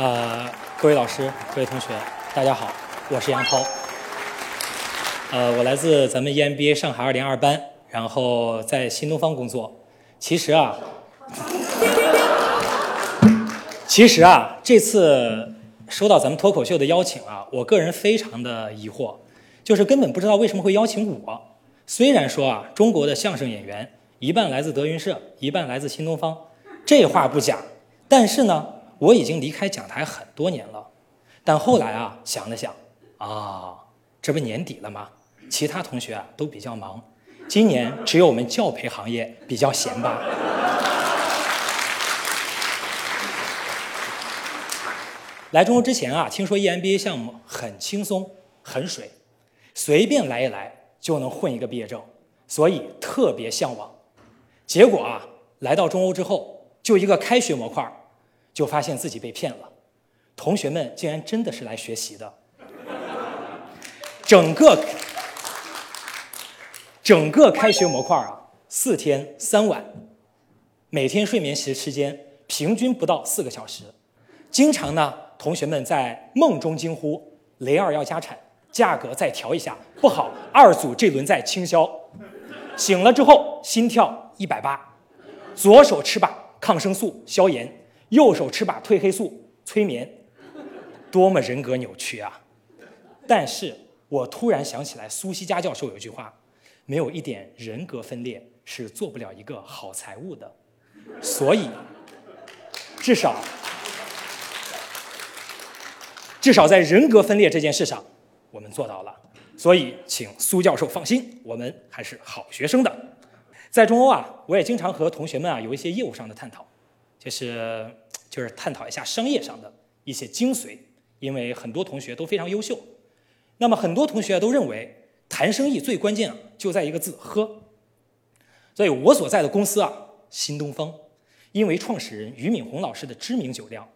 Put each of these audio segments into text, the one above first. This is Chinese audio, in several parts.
呃，各位老师、各位同学，大家好，我是杨涛。呃，我来自咱们 EMBA 上海二零二班，然后在新东方工作。其实啊，其实啊，这次收到咱们脱口秀的邀请啊，我个人非常的疑惑，就是根本不知道为什么会邀请我。虽然说啊，中国的相声演员一半来自德云社，一半来自新东方，这话不假。但是呢，我已经离开讲台很多年了。但后来啊，想了想，啊，这不年底了吗？其他同学啊都比较忙，今年只有我们教培行业比较闲吧。来中国之前啊，听说 EMBA 项目很轻松、很水，随便来一来。就能混一个毕业证，所以特别向往。结果啊，来到中欧之后，就一个开学模块，就发现自己被骗了。同学们竟然真的是来学习的。整个整个开学模块啊，四天三晚，每天睡眠时时间平均不到四个小时。经常呢，同学们在梦中惊呼：“雷二要加产。”价格再调一下，不好，二组这轮再倾销。醒了之后心跳一百八，左手吃把抗生素消炎，右手吃把褪黑素催眠，多么人格扭曲啊！但是我突然想起来，苏西加教授有一句话：没有一点人格分裂是做不了一个好财务的。所以，至少，至少在人格分裂这件事上。我们做到了，所以请苏教授放心，我们还是好学生的。在中欧啊，我也经常和同学们啊有一些业务上的探讨，就是就是探讨一下商业上的一些精髓，因为很多同学都非常优秀。那么很多同学都认为谈生意最关键啊就在一个字喝。所以我所在的公司啊新东方，因为创始人俞敏洪老师的知名酒量，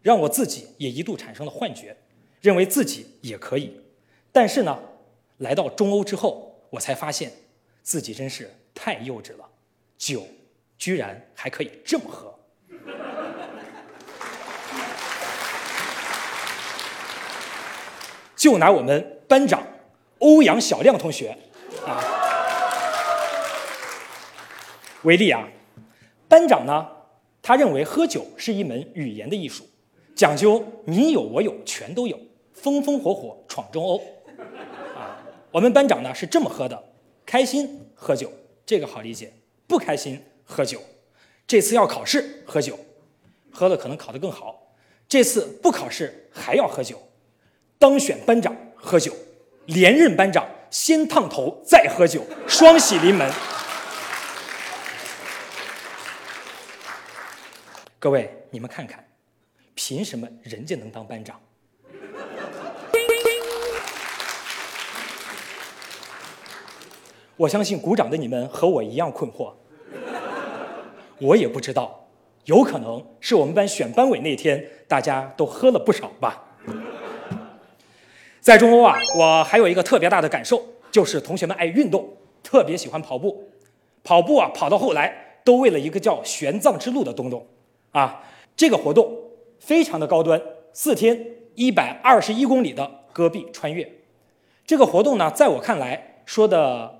让我自己也一度产生了幻觉，认为自己也可以。但是呢，来到中欧之后，我才发现自己真是太幼稚了，酒居然还可以这么喝。就拿我们班长欧阳小亮同学啊为例啊，班长呢，他认为喝酒是一门语言的艺术，讲究你有我有全都有，风风火火闯中欧。啊我们班长呢是这么喝的：开心喝酒，这个好理解；不开心喝酒，这次要考试喝酒，喝了可能考得更好；这次不考试还要喝酒，当选班长喝酒，连任班长先烫头再喝酒，双喜临门。各位，你们看看，凭什么人家能当班长？我相信鼓掌的你们和我一样困惑，我也不知道，有可能是我们班选班委那天大家都喝了不少吧。在中欧啊，我还有一个特别大的感受，就是同学们爱运动，特别喜欢跑步，跑步啊跑到后来都为了一个叫玄奘之路的东东，啊，这个活动非常的高端，四天一百二十一公里的戈壁穿越，这个活动呢，在我看来说的。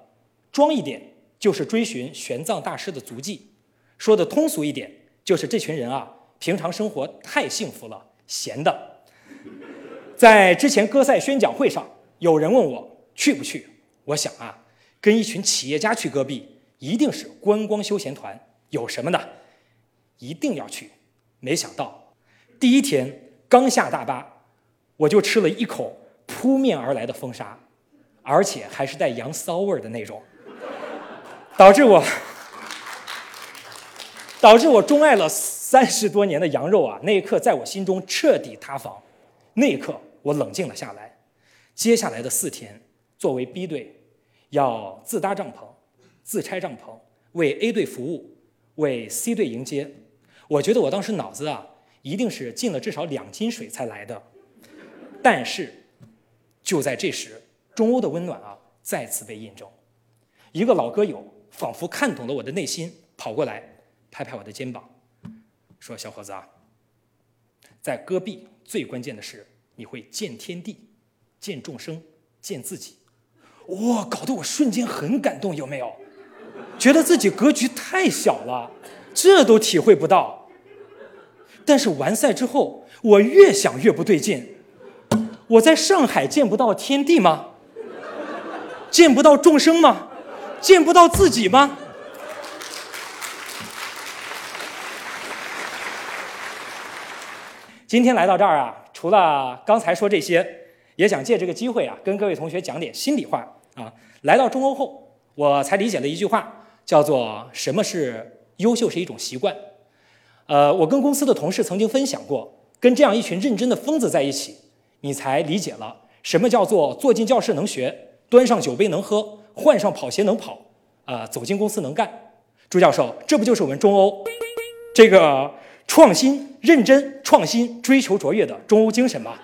装一点就是追寻玄奘大师的足迹，说的通俗一点就是这群人啊，平常生活太幸福了，闲的。在之前歌赛宣讲会上，有人问我去不去，我想啊，跟一群企业家去戈壁，一定是观光休闲团，有什么呢？一定要去。没想到第一天刚下大巴，我就吃了一口扑面而来的风沙，而且还是带羊骚味儿的那种。导致我，导致我钟爱了三十多年的羊肉啊，那一刻在我心中彻底塌房。那一刻，我冷静了下来。接下来的四天，作为 B 队，要自搭帐篷、自拆帐篷，为 A 队服务，为 C 队迎接。我觉得我当时脑子啊，一定是进了至少两斤水才来的。但是，就在这时，中欧的温暖啊，再次被印证。一个老歌友。仿佛看懂了我的内心，跑过来拍拍我的肩膀，说：“小伙子啊，在戈壁，最关键的是你会见天地，见众生，见自己。哇，搞得我瞬间很感动，有没有？觉得自己格局太小了，这都体会不到。但是完赛之后，我越想越不对劲。我在上海见不到天地吗？见不到众生吗？见不到自己吗？今天来到这儿啊，除了刚才说这些，也想借这个机会啊，跟各位同学讲点心里话啊。来到中欧后，我才理解了一句话，叫做“什么是优秀是一种习惯”。呃，我跟公司的同事曾经分享过，跟这样一群认真的疯子在一起，你才理解了什么叫做坐进教室能学，端上酒杯能喝，换上跑鞋能跑，啊，走进公司能干。朱教授，这不就是我们中欧这个？创新、认真、创新、追求卓越的中欧精神吧。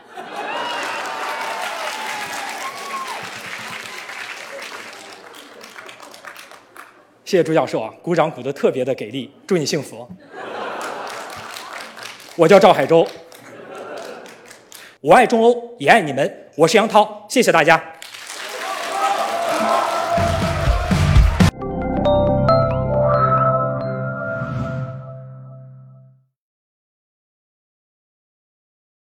谢谢朱教授啊，鼓掌鼓得特别的给力，祝你幸福。我叫赵海洲，我爱中欧，也爱你们，我是杨涛，谢谢大家。